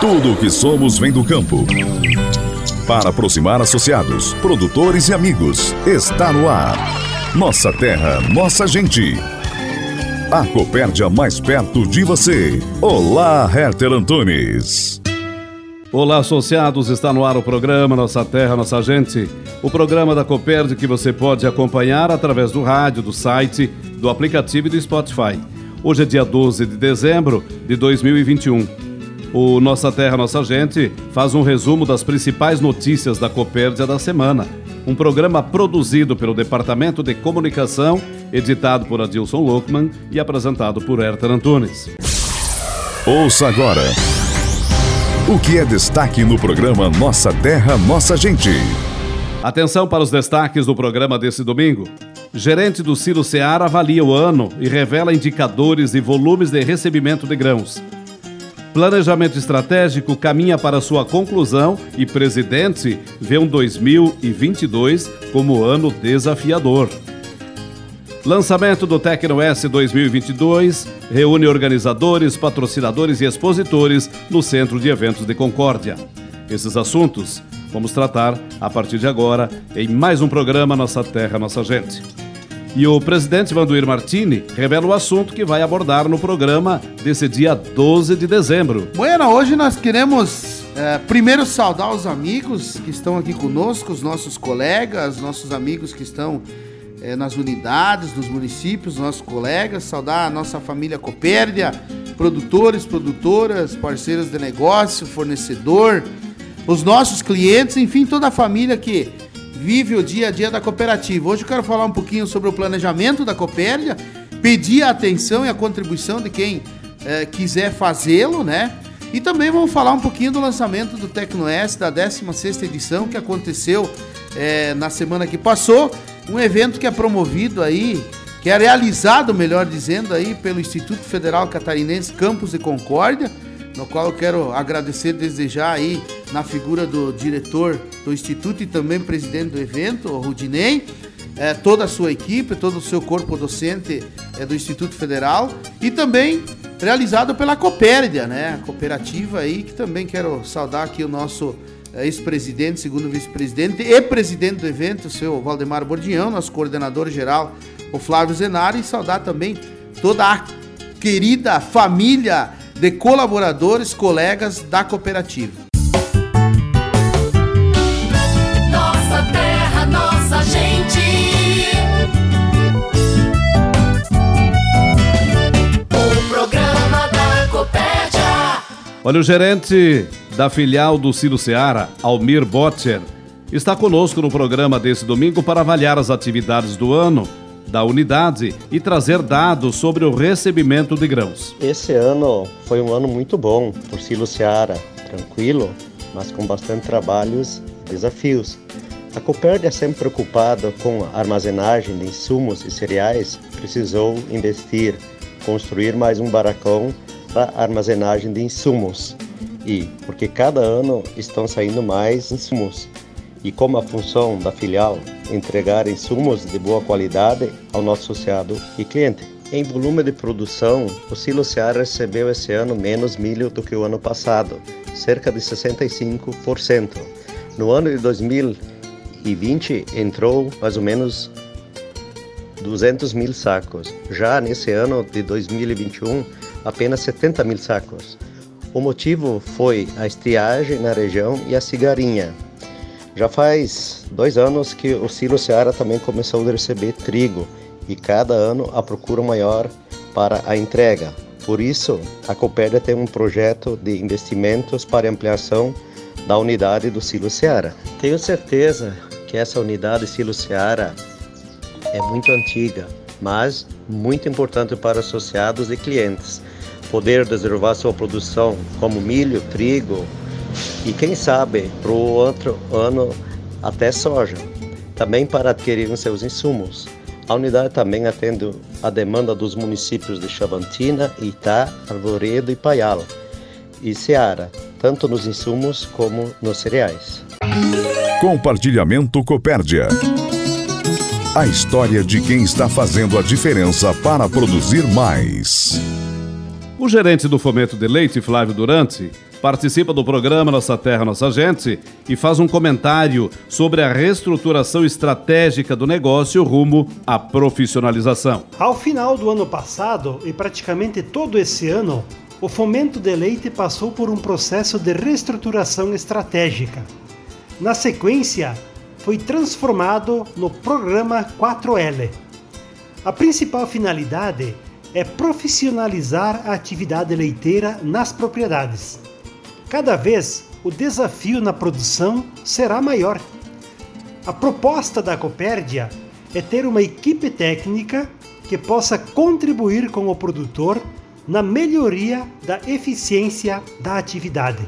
Tudo o que somos vem do campo. Para aproximar associados, produtores e amigos, está no ar. Nossa terra, nossa gente. A Copérdia mais perto de você. Olá, Herter Antunes. Olá, associados, está no ar o programa Nossa Terra, Nossa Gente. O programa da Copérdia que você pode acompanhar através do rádio, do site, do aplicativo e do Spotify. Hoje é dia 12 de dezembro de 2021. O Nossa Terra, Nossa Gente faz um resumo das principais notícias da Copérdia da semana. Um programa produzido pelo Departamento de Comunicação, editado por Adilson Lockman e apresentado por Herter Antunes. Ouça agora o que é destaque no programa Nossa Terra, Nossa Gente. Atenção para os destaques do programa desse domingo. Gerente do Ciro Seara avalia o ano e revela indicadores e volumes de recebimento de grãos. Planejamento estratégico caminha para sua conclusão e presidente vê um 2022 como ano desafiador. Lançamento do Tecno S 2022 reúne organizadores, patrocinadores e expositores no Centro de Eventos de Concórdia. Esses assuntos vamos tratar a partir de agora em mais um programa Nossa Terra, Nossa Gente. E o presidente Vanduir Martini revela o assunto que vai abordar no programa desse dia 12 de dezembro. Bueno, hoje nós queremos é, primeiro saudar os amigos que estão aqui conosco, os nossos colegas, nossos amigos que estão é, nas unidades, nos municípios, nossos colegas, saudar a nossa família Copérdia, produtores, produtoras, parceiros de negócio, fornecedor, os nossos clientes, enfim, toda a família que vive o dia a dia da cooperativa. Hoje eu quero falar um pouquinho sobre o planejamento da Copérdia, pedir a atenção e a contribuição de quem é, quiser fazê-lo, né? E também vamos falar um pouquinho do lançamento do TecnoS da 16ª edição que aconteceu é, na semana que passou, um evento que é promovido aí, que é realizado, melhor dizendo, aí pelo Instituto Federal Catarinense Campos de Concórdia, no qual eu quero agradecer desejar aí na figura do diretor do Instituto e também presidente do evento, o Rudinei, é, toda a sua equipe, todo o seu corpo docente é, do Instituto Federal e também realizado pela Copérdia, né? A cooperativa aí, que também quero saudar aqui o nosso é, ex-presidente, segundo vice-presidente e presidente do evento, o seu Valdemar Bordião, nosso coordenador geral, o Flávio Zenari, e saudar também toda a querida família de colaboradores, colegas da cooperativa. Olha, o gerente da filial do Ciro Seara, Almir Botcher, está conosco no programa desse domingo para avaliar as atividades do ano da unidade e trazer dados sobre o recebimento de grãos. Esse ano foi um ano muito bom por Silo Seara, tranquilo, mas com bastante trabalhos desafios. A Copérdia, sempre preocupada com a armazenagem de insumos e cereais, precisou investir, construir mais um barracão para armazenagem de insumos. E porque cada ano estão saindo mais insumos, e como a função da filial entregar insumos de boa qualidade ao nosso associado e cliente. Em volume de produção, o Silo Seara recebeu esse ano menos milho do que o ano passado, cerca de 65%. No ano de 2020 entrou mais ou menos 200 mil sacos. Já nesse ano de 2021, apenas 70 mil sacos. O motivo foi a estiagem na região e a cigarinha, já faz dois anos que o Silo Seara também começou a receber trigo e cada ano a procura maior para a entrega. Por isso, a Copérdia tem um projeto de investimentos para ampliação da unidade do Silo Seara. Tenho certeza que essa unidade Silo Seara é muito antiga, mas muito importante para associados e clientes. Poder reservar sua produção, como milho, trigo e quem sabe para o outro ano até soja, também para adquirir seus insumos. A unidade também atende a demanda dos municípios de Chavantina, Itá, Arvoredo e Paial e Ceará, tanto nos insumos como nos cereais. Compartilhamento Copérdia. A história de quem está fazendo a diferença para produzir mais. O gerente do Fomento de Leite, Flávio Durante, participa do programa Nossa Terra, Nossa Gente e faz um comentário sobre a reestruturação estratégica do negócio rumo à profissionalização. Ao final do ano passado e praticamente todo esse ano, o Fomento de Leite passou por um processo de reestruturação estratégica. Na sequência, foi transformado no programa 4L. A principal finalidade é profissionalizar a atividade leiteira nas propriedades. Cada vez o desafio na produção será maior. A proposta da Copérdia é ter uma equipe técnica que possa contribuir com o produtor na melhoria da eficiência da atividade.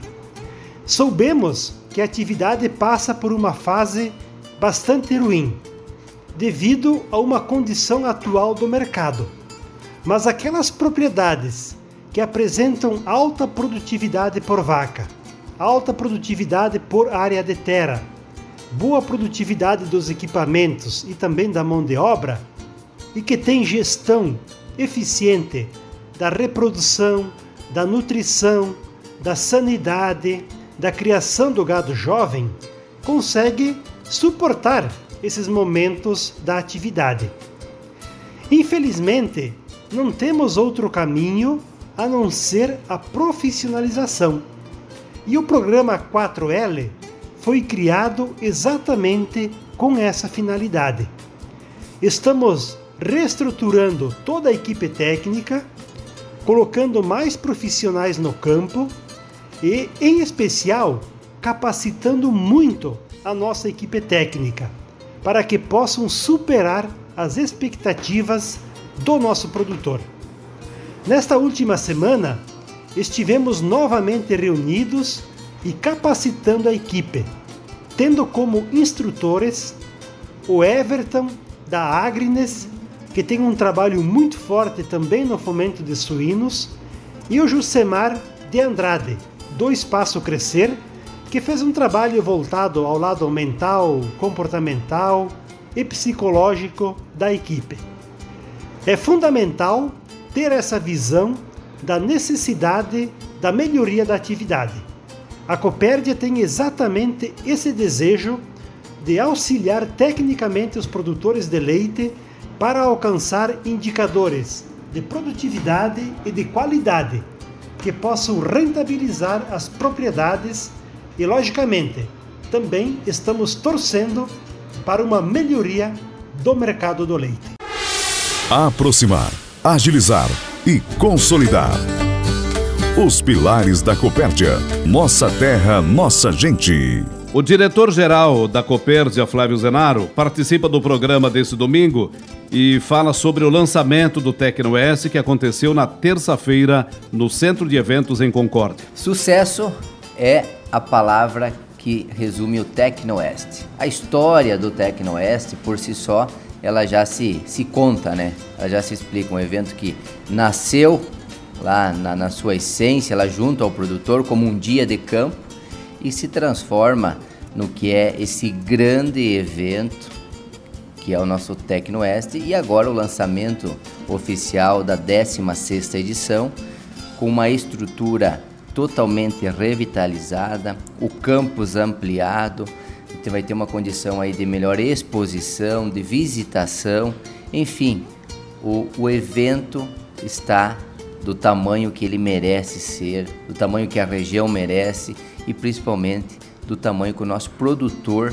Soubemos que a atividade passa por uma fase bastante ruim, devido a uma condição atual do mercado. Mas aquelas propriedades que apresentam alta produtividade por vaca, alta produtividade por área de terra, boa produtividade dos equipamentos e também da mão de obra, e que têm gestão eficiente da reprodução, da nutrição, da sanidade, da criação do gado jovem, consegue suportar esses momentos da atividade. Infelizmente, não temos outro caminho a não ser a profissionalização. E o programa 4L foi criado exatamente com essa finalidade. Estamos reestruturando toda a equipe técnica, colocando mais profissionais no campo e, em especial, capacitando muito a nossa equipe técnica para que possam superar as expectativas do nosso produtor. Nesta última semana, estivemos novamente reunidos e capacitando a equipe, tendo como instrutores o Everton da Agrines, que tem um trabalho muito forte também no fomento de suínos, e o Jusemar de Andrade, do Espaço Crescer, que fez um trabalho voltado ao lado mental, comportamental e psicológico da equipe. É fundamental ter essa visão da necessidade da melhoria da atividade. A Copérdia tem exatamente esse desejo de auxiliar tecnicamente os produtores de leite para alcançar indicadores de produtividade e de qualidade que possam rentabilizar as propriedades e, logicamente, também estamos torcendo para uma melhoria do mercado do leite. Aproximar, agilizar e consolidar. Os pilares da Copérdia. Nossa terra, nossa gente. O diretor-geral da Copérdia, Flávio Zenaro, participa do programa desse domingo e fala sobre o lançamento do TecnoS que aconteceu na terça-feira no Centro de Eventos em Concórdia. Sucesso é a palavra que resume o Tecnoeste. A história do Tecnoeste, por si só, ela já se, se conta, né? Ela já se explica. Um evento que nasceu lá na, na sua essência, lá junto ao produtor, como um dia de campo e se transforma no que é esse grande evento que é o nosso Tecnoeste e agora o lançamento oficial da 16ª edição com uma estrutura totalmente revitalizada, o campus ampliado, então vai ter uma condição aí de melhor exposição, de visitação, enfim, o, o evento está do tamanho que ele merece ser, do tamanho que a região merece e principalmente do tamanho que o nosso produtor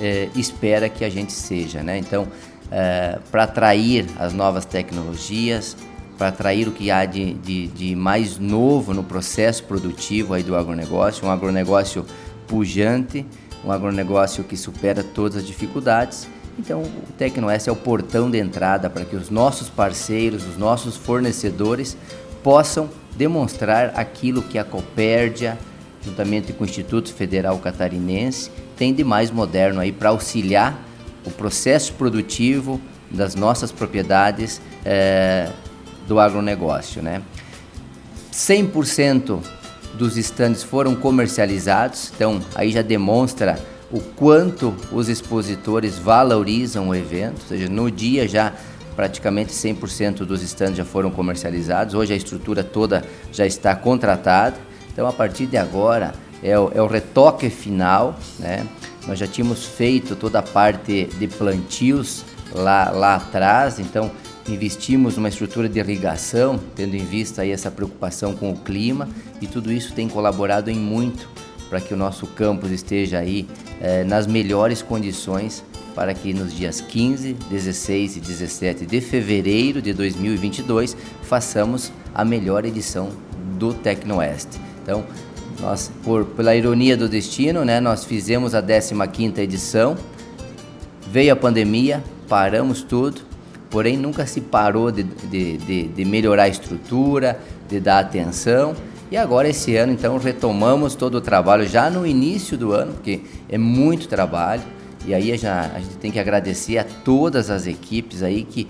eh, espera que a gente seja, né? Então, eh, para atrair as novas tecnologias, para atrair o que há de, de, de, mais novo no processo produtivo aí do agronegócio, um agronegócio pujante, um agronegócio que supera todas as dificuldades. Então, o Tecnoeste é o portão de entrada para que os nossos parceiros, os nossos fornecedores possam demonstrar aquilo que a Copérdia, juntamente com o Instituto Federal Catarinense, tem de mais moderno aí para auxiliar o processo produtivo das nossas propriedades é, do agronegócio. Né? 100% dos estandes foram comercializados, então aí já demonstra o quanto os expositores valorizam o evento, ou seja, no dia já praticamente 100% dos estandes já foram comercializados, hoje a estrutura toda já está contratada, então a partir de agora é o, é o retoque final, né? Nós já tínhamos feito toda a parte de plantios lá, lá atrás, então investimos numa estrutura de irrigação, tendo em vista aí essa preocupação com o clima, e tudo isso tem colaborado em muito para que o nosso campus esteja aí eh, nas melhores condições para que nos dias 15, 16 e 17 de fevereiro de 2022 façamos a melhor edição do Tecnoeste. Então, nós, por, pela ironia do destino, né, nós fizemos a 15ª edição, veio a pandemia, paramos tudo, porém nunca se parou de, de, de, de melhorar a estrutura, de dar atenção e agora esse ano então retomamos todo o trabalho já no início do ano, porque é muito trabalho. E aí já, a gente tem que agradecer a todas as equipes aí que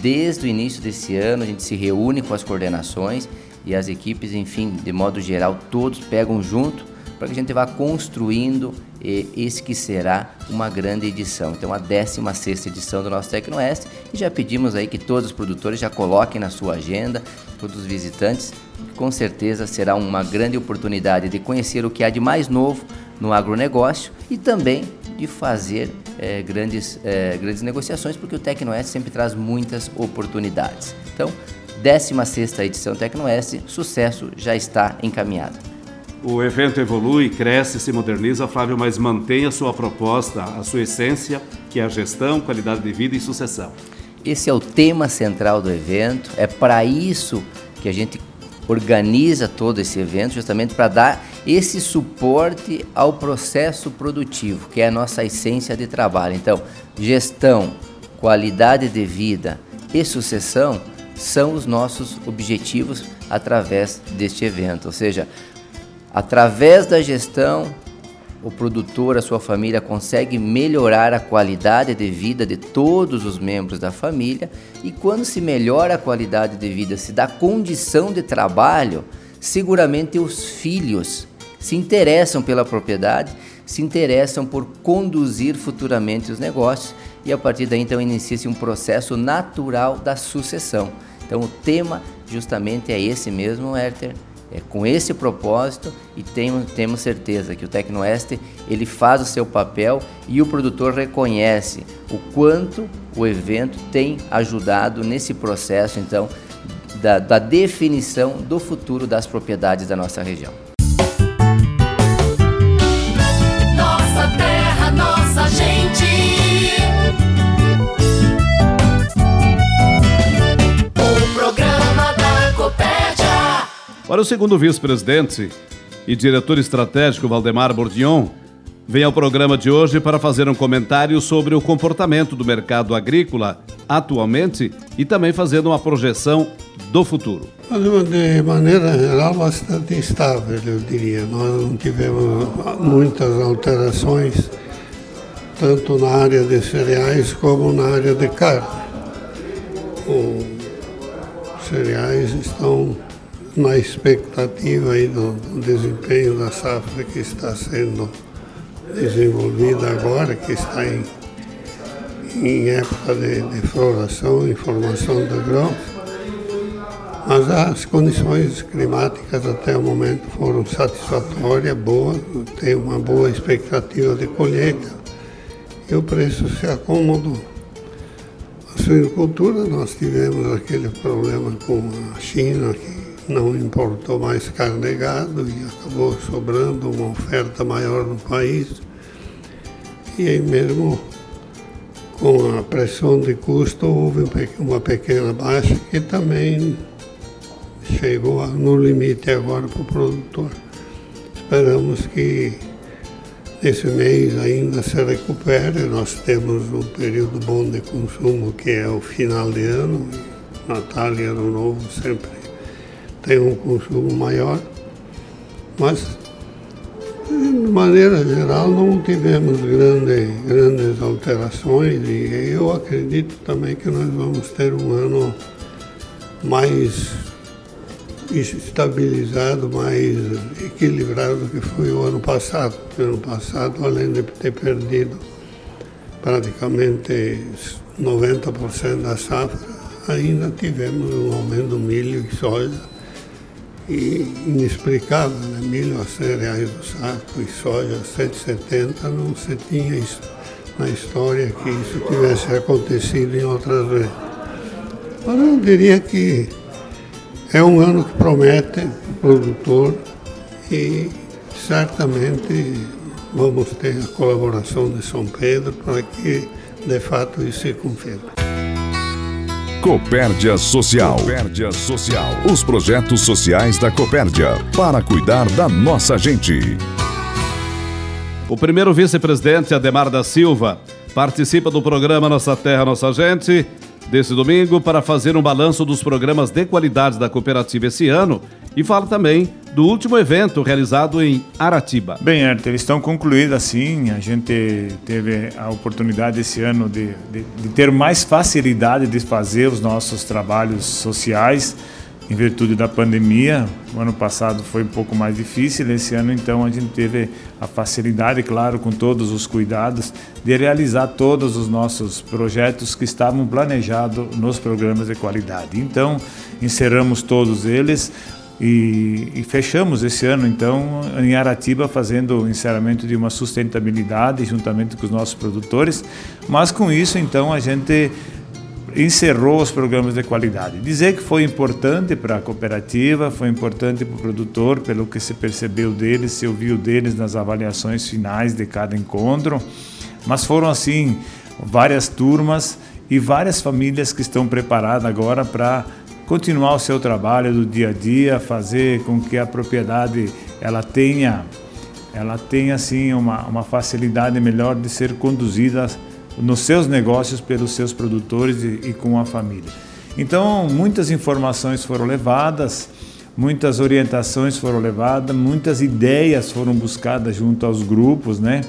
desde o início desse ano a gente se reúne com as coordenações e as equipes, enfim, de modo geral, todos pegam junto para que a gente vá construindo esse que será uma grande edição. Então, a 16 edição do nosso Tecnoeste. E já pedimos aí que todos os produtores já coloquem na sua agenda, todos os visitantes. Com certeza será uma grande oportunidade de conhecer o que há de mais novo no agronegócio e também de fazer é, grandes, é, grandes negociações, porque o Tecnoeste sempre traz muitas oportunidades. Então, 16 edição Tecnoeste, sucesso já está encaminhado. O evento evolui, cresce, se moderniza, Flávio, mas mantém a sua proposta, a sua essência, que é a gestão, qualidade de vida e sucessão. Esse é o tema central do evento, é para isso que a gente organiza todo esse evento, justamente para dar esse suporte ao processo produtivo, que é a nossa essência de trabalho. Então, gestão, qualidade de vida e sucessão são os nossos objetivos através deste evento. Ou seja, através da gestão, o produtor, a sua família consegue melhorar a qualidade de vida de todos os membros da família, e quando se melhora a qualidade de vida, se dá condição de trabalho, seguramente os filhos se interessam pela propriedade, se interessam por conduzir futuramente os negócios e a partir daí então inicia-se um processo natural da sucessão. Então o tema justamente é esse mesmo, Herter, é com esse propósito e temos, temos certeza que o Tecnoeste ele faz o seu papel e o produtor reconhece o quanto o evento tem ajudado nesse processo então da, da definição do futuro das propriedades da nossa região. Para o segundo vice-presidente e diretor estratégico Valdemar Bordion, vem ao programa de hoje para fazer um comentário sobre o comportamento do mercado agrícola atualmente e também fazendo uma projeção do futuro. De maneira geral, bastante estável, eu diria. Nós não tivemos muitas alterações, tanto na área de cereais como na área de carne. Os cereais estão na expectativa aí do, do desempenho da safra que está sendo desenvolvida agora, que está em, em época de, de floração e formação do grão. Mas as condições climáticas até o momento foram satisfatórias, boas, tem uma boa expectativa de colheita e o preço se acomodou. A suinocultura nós tivemos aquele problema com a China, que não importou mais carne de gado e acabou sobrando uma oferta maior no país. E aí mesmo com a pressão de custo houve uma pequena baixa que também chegou no limite agora para o produtor. Esperamos que esse mês ainda se recupere. Nós temos um período bom de consumo que é o final de ano, Natal e Ano Novo sempre tem um consumo maior, mas de maneira geral não tivemos grande, grandes alterações e eu acredito também que nós vamos ter um ano mais estabilizado, mais equilibrado do que foi o ano passado. O ano passado, além de ter perdido praticamente 90% da safra, ainda tivemos um aumento do milho e soja inexplicável, né? milho a 100 reais o saco e soja a 170, não se tinha isso na história que isso tivesse acontecido em outras vezes. Mas eu diria que é um ano que promete o produtor e certamente vamos ter a colaboração de São Pedro para que de fato isso se confirme. Copérdia Social. Copérdia Social. Os projetos sociais da Copérdia para cuidar da nossa gente. O primeiro vice-presidente, Ademar da Silva, participa do programa Nossa Terra, Nossa Gente desse domingo para fazer um balanço dos programas de qualidade da cooperativa esse ano e fala também do último evento realizado em Aratiba. Bem, Herter, estão concluídos assim. A gente teve a oportunidade esse ano de, de, de ter mais facilidade de fazer os nossos trabalhos sociais em virtude da pandemia. O ano passado foi um pouco mais difícil, esse ano então a gente teve a facilidade, claro, com todos os cuidados, de realizar todos os nossos projetos que estavam planejados nos programas de qualidade. Então, encerramos todos eles. E, e, fechamos esse ano, então, em Aratiba, fazendo o encerramento de uma sustentabilidade juntamente com os nossos produtores. Mas com isso, então, a gente encerrou os programas de qualidade. Dizer que foi importante para a cooperativa, foi importante para o produtor, pelo que se percebeu deles, se ouviu deles nas avaliações finais de cada encontro, mas foram assim várias turmas e várias famílias que estão preparadas agora para continuar o seu trabalho do dia a dia, fazer com que a propriedade ela tenha ela tenha assim uma, uma facilidade melhor de ser conduzida nos seus negócios pelos seus produtores e, e com a família. Então, muitas informações foram levadas, muitas orientações foram levadas, muitas ideias foram buscadas junto aos grupos, né?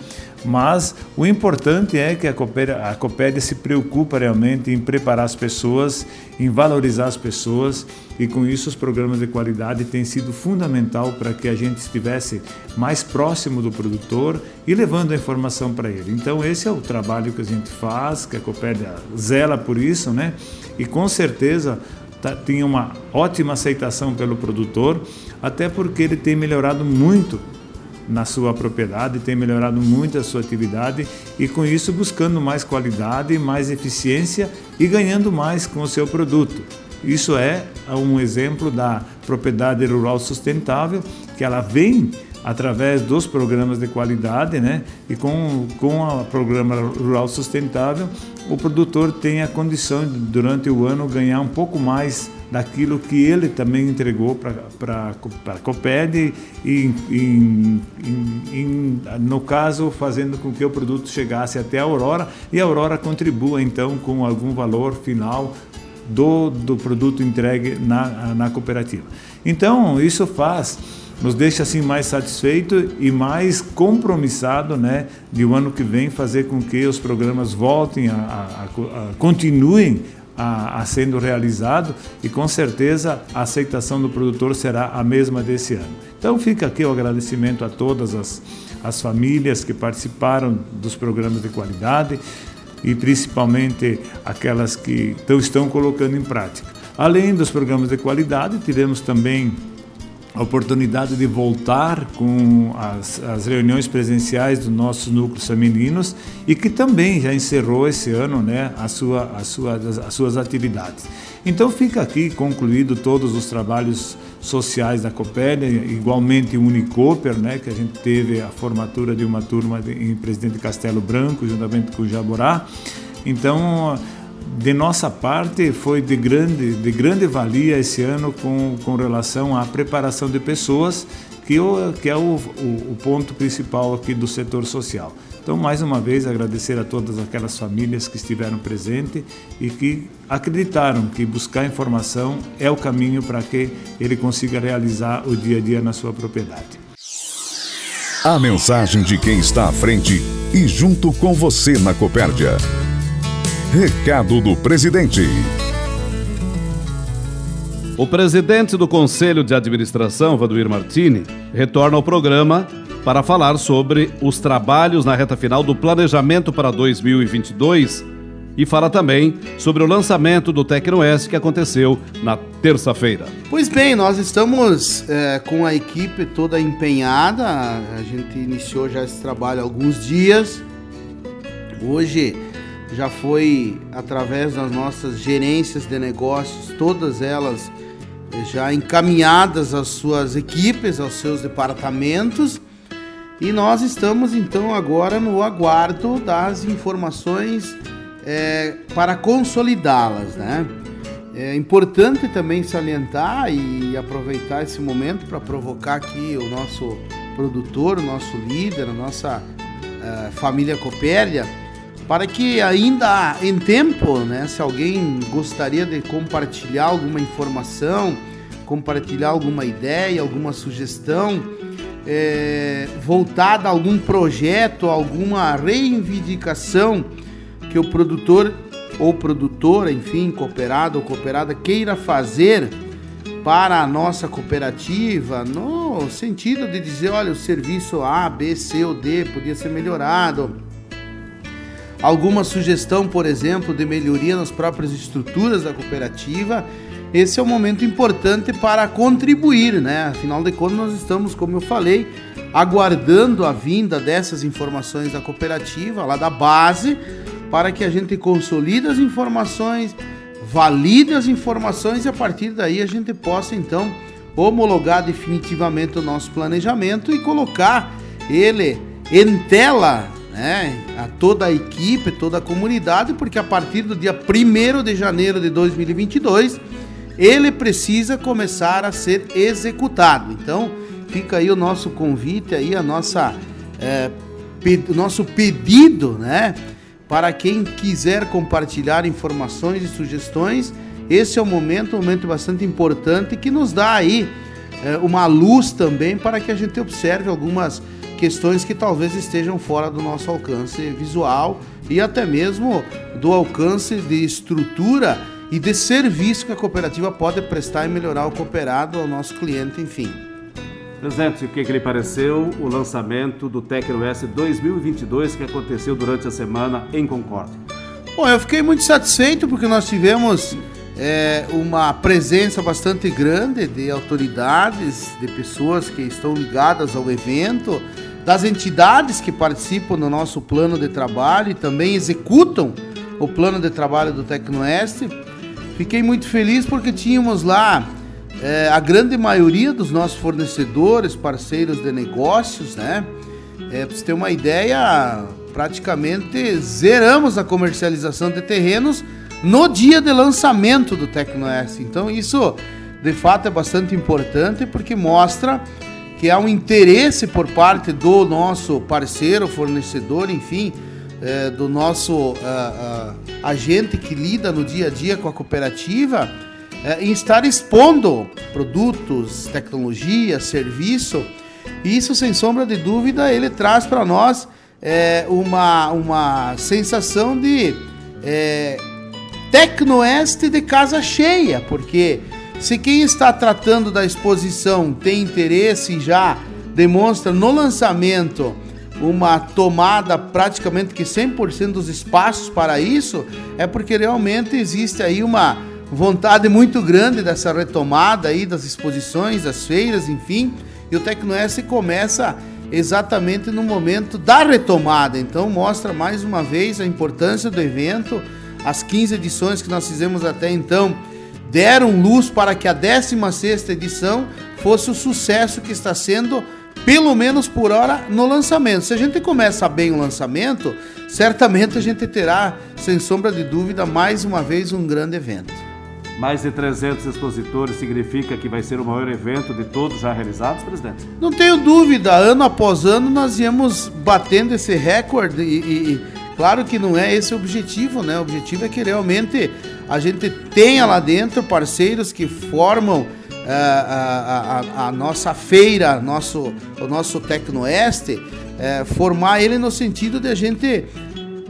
Mas o importante é que a Copédia, a Copédia se preocupa realmente em preparar as pessoas, em valorizar as pessoas e com isso os programas de qualidade têm sido fundamental para que a gente estivesse mais próximo do produtor e levando a informação para ele. Então esse é o trabalho que a gente faz, que a Copédia zela por isso, né? E com certeza tá, tem uma ótima aceitação pelo produtor, até porque ele tem melhorado muito na sua propriedade, tem melhorado muito a sua atividade e com isso buscando mais qualidade, mais eficiência e ganhando mais com o seu produto. Isso é um exemplo da propriedade rural sustentável, que ela vem através dos programas de qualidade, né? E com, com o programa rural sustentável, o produtor tem a condição de, durante o ano, ganhar um pouco mais daquilo que ele também entregou para a Coped e, e, e, no caso, fazendo com que o produto chegasse até a Aurora e a Aurora contribua então com algum valor final do, do produto entregue na, na cooperativa. Então, isso faz nos deixa assim mais satisfeito e mais compromissado, né, de o um ano que vem fazer com que os programas voltem a, a, a continuem a, a, sendo realizado e com certeza a aceitação do produtor será a mesma desse ano. Então fica aqui o agradecimento a todas as, as famílias que participaram dos programas de qualidade e principalmente aquelas que estão colocando em prática. Além dos programas de qualidade, tivemos também a oportunidade de voltar com as, as reuniões presenciais dos nossos núcleos femininos e que também já encerrou esse ano né, a sua, a sua, as suas atividades. Então fica aqui concluído todos os trabalhos sociais da Copélia, igualmente Unicoper, né, que a gente teve a formatura de uma turma de, em Presidente Castelo Branco, juntamente com o Jaborá. Então, de nossa parte foi de grande, de grande valia esse ano com, com relação à preparação de pessoas que, o, que é o, o, o ponto principal aqui do setor social. Então, mais uma vez, agradecer a todas aquelas famílias que estiveram presentes e que acreditaram que buscar informação é o caminho para que ele consiga realizar o dia a dia na sua propriedade. A mensagem de quem está à frente e junto com você na Copérdia. Recado do presidente. O presidente do Conselho de Administração, Vaduir Martini, retorna ao programa para falar sobre os trabalhos na reta final do planejamento para 2022 e fala também sobre o lançamento do TecnoS que aconteceu na terça-feira. Pois bem, nós estamos é, com a equipe toda empenhada, a gente iniciou já esse trabalho há alguns dias. Hoje já foi através das nossas gerências de negócios, todas elas já encaminhadas às suas equipes, aos seus departamentos. E nós estamos então agora no aguardo das informações é, para consolidá-las, né? É importante também salientar e aproveitar esse momento para provocar aqui o nosso produtor, o nosso líder, a nossa uh, família Copérdia, para que ainda em tempo, né, se alguém gostaria de compartilhar alguma informação, compartilhar alguma ideia, alguma sugestão é, voltada a algum projeto, alguma reivindicação que o produtor ou produtora, enfim, cooperado ou cooperada queira fazer para a nossa cooperativa, no sentido de dizer, olha, o serviço A, B, C ou D podia ser melhorado. Alguma sugestão, por exemplo, de melhoria nas próprias estruturas da cooperativa, esse é um momento importante para contribuir, né? Afinal de contas, nós estamos, como eu falei, aguardando a vinda dessas informações da cooperativa, lá da base, para que a gente consolide as informações, valide as informações e a partir daí a gente possa então homologar definitivamente o nosso planejamento e colocar ele em tela né, a toda a equipe, toda a comunidade, porque a partir do dia 1 de janeiro de 2022 ele precisa começar a ser executado. Então fica aí o nosso convite, aí a nossa, é, o nosso pedido, né? Para quem quiser compartilhar informações e sugestões, esse é um momento, um momento bastante importante que nos dá aí é, uma luz também para que a gente observe algumas questões que talvez estejam fora do nosso alcance visual e até mesmo do alcance de estrutura e de serviço que a cooperativa pode prestar e melhorar o cooperado ao nosso cliente, enfim. Presidente, o que, que lhe pareceu o lançamento do TecnoS 2022 que aconteceu durante a semana em Concórdia? Bom, eu fiquei muito satisfeito porque nós tivemos é, uma presença bastante grande de autoridades, de pessoas que estão ligadas ao evento, das entidades que participam do nosso plano de trabalho e também executam o plano de trabalho do Tecnoeste. Fiquei muito feliz porque tínhamos lá é, a grande maioria dos nossos fornecedores, parceiros de negócios, né? É, para você ter uma ideia, praticamente zeramos a comercialização de terrenos no dia de lançamento do TecnoS. Então isso, de fato, é bastante importante porque mostra que há um interesse por parte do nosso parceiro, fornecedor, enfim, é, do nosso uh, uh, agente que lida no dia a dia com a cooperativa é, em estar expondo produtos, tecnologia, serviço. E isso, sem sombra de dúvida, ele traz para nós é, uma, uma sensação de tecnoeste de casa cheia, porque se quem está tratando da exposição tem interesse e já demonstra no lançamento uma tomada praticamente que 100% dos espaços para isso, é porque realmente existe aí uma vontade muito grande dessa retomada aí das exposições, das feiras, enfim, e o Tecnoes começa exatamente no momento da retomada. Então mostra mais uma vez a importância do evento. As 15 edições que nós fizemos até então deram luz para que a 16ª edição fosse o sucesso que está sendo pelo menos por hora no lançamento. Se a gente começa bem o lançamento, certamente a gente terá, sem sombra de dúvida, mais uma vez um grande evento. Mais de 300 expositores significa que vai ser o maior evento de todos já realizados, presidente? Não tenho dúvida, ano após ano nós íamos batendo esse recorde e, e, e claro que não é esse o objetivo, né? O objetivo é que realmente a gente tenha lá dentro parceiros que formam a, a, a, a, nossa feira, nosso, o nosso Tecnoeste, é, formar ele no sentido de a gente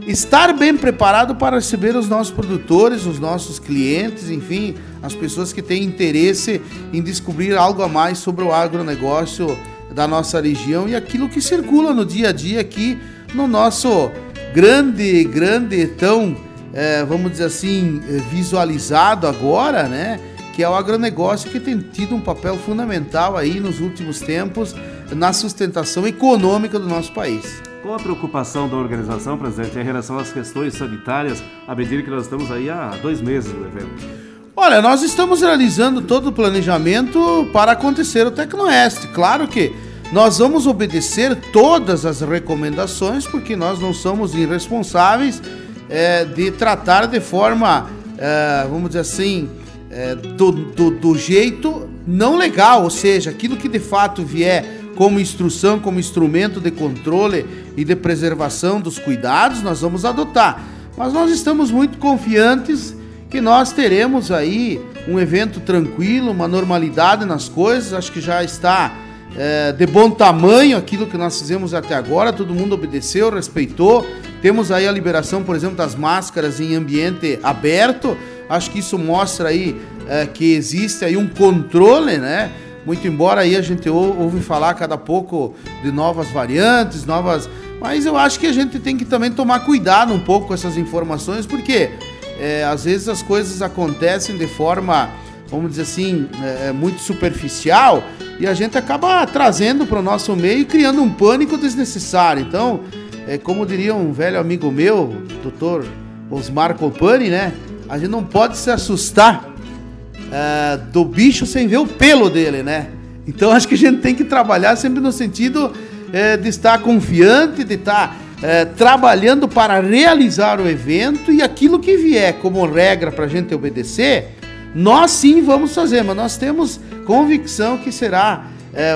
estar bem preparado para receber os nossos produtores, os nossos clientes, enfim, as pessoas que têm interesse em descobrir algo a mais sobre o agronegócio da nossa região e aquilo que circula no dia a dia aqui no nosso grande, grande, tão, é, vamos dizer assim, visualizado agora, né? que é o agronegócio que tem tido um papel fundamental aí nos últimos tempos na sustentação econômica do nosso país. Qual a preocupação da organização, presidente, em relação às questões sanitárias, à medida que nós estamos aí há dois meses do evento? Olha, nós estamos realizando todo o planejamento para acontecer o Tecnoeste. Claro que nós vamos obedecer todas as recomendações, porque nós não somos irresponsáveis é, de tratar de forma, é, vamos dizer assim, é, do, do, do jeito não legal, ou seja, aquilo que de fato vier como instrução, como instrumento de controle e de preservação dos cuidados, nós vamos adotar. Mas nós estamos muito confiantes que nós teremos aí um evento tranquilo, uma normalidade nas coisas. Acho que já está é, de bom tamanho aquilo que nós fizemos até agora. Todo mundo obedeceu, respeitou. Temos aí a liberação, por exemplo, das máscaras em ambiente aberto. Acho que isso mostra aí é, que existe aí um controle, né? Muito embora aí a gente ou, ouve falar cada pouco de novas variantes, novas. Mas eu acho que a gente tem que também tomar cuidado um pouco com essas informações, porque é, às vezes as coisas acontecem de forma, vamos dizer assim, é, é muito superficial e a gente acaba trazendo para o nosso meio e criando um pânico desnecessário. Então, é, como diria um velho amigo meu, doutor Osmar Copani, né? A gente não pode se assustar uh, do bicho sem ver o pelo dele, né? Então acho que a gente tem que trabalhar sempre no sentido uh, de estar confiante, de estar uh, trabalhando para realizar o evento e aquilo que vier como regra para a gente obedecer, nós sim vamos fazer, mas nós temos convicção que será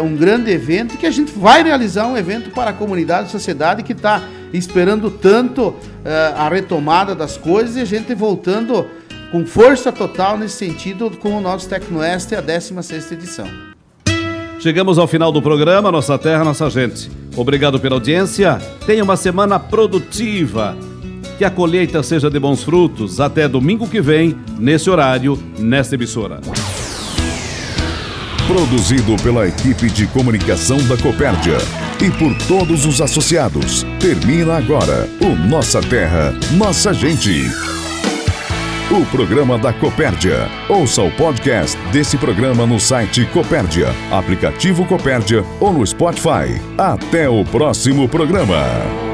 um grande evento que a gente vai realizar um evento para a comunidade e sociedade que está esperando tanto a retomada das coisas e a gente voltando com força total nesse sentido com o nosso Tecnoeste, a 16ª edição. Chegamos ao final do programa Nossa Terra, Nossa Gente. Obrigado pela audiência. Tenha uma semana produtiva. Que a colheita seja de bons frutos. Até domingo que vem, nesse horário, nesta emissora. Produzido pela equipe de comunicação da Copérdia e por todos os associados. Termina agora o Nossa Terra, Nossa Gente o programa da Copérdia. Ouça o podcast desse programa no site Copérdia, aplicativo Copérdia ou no Spotify. Até o próximo programa.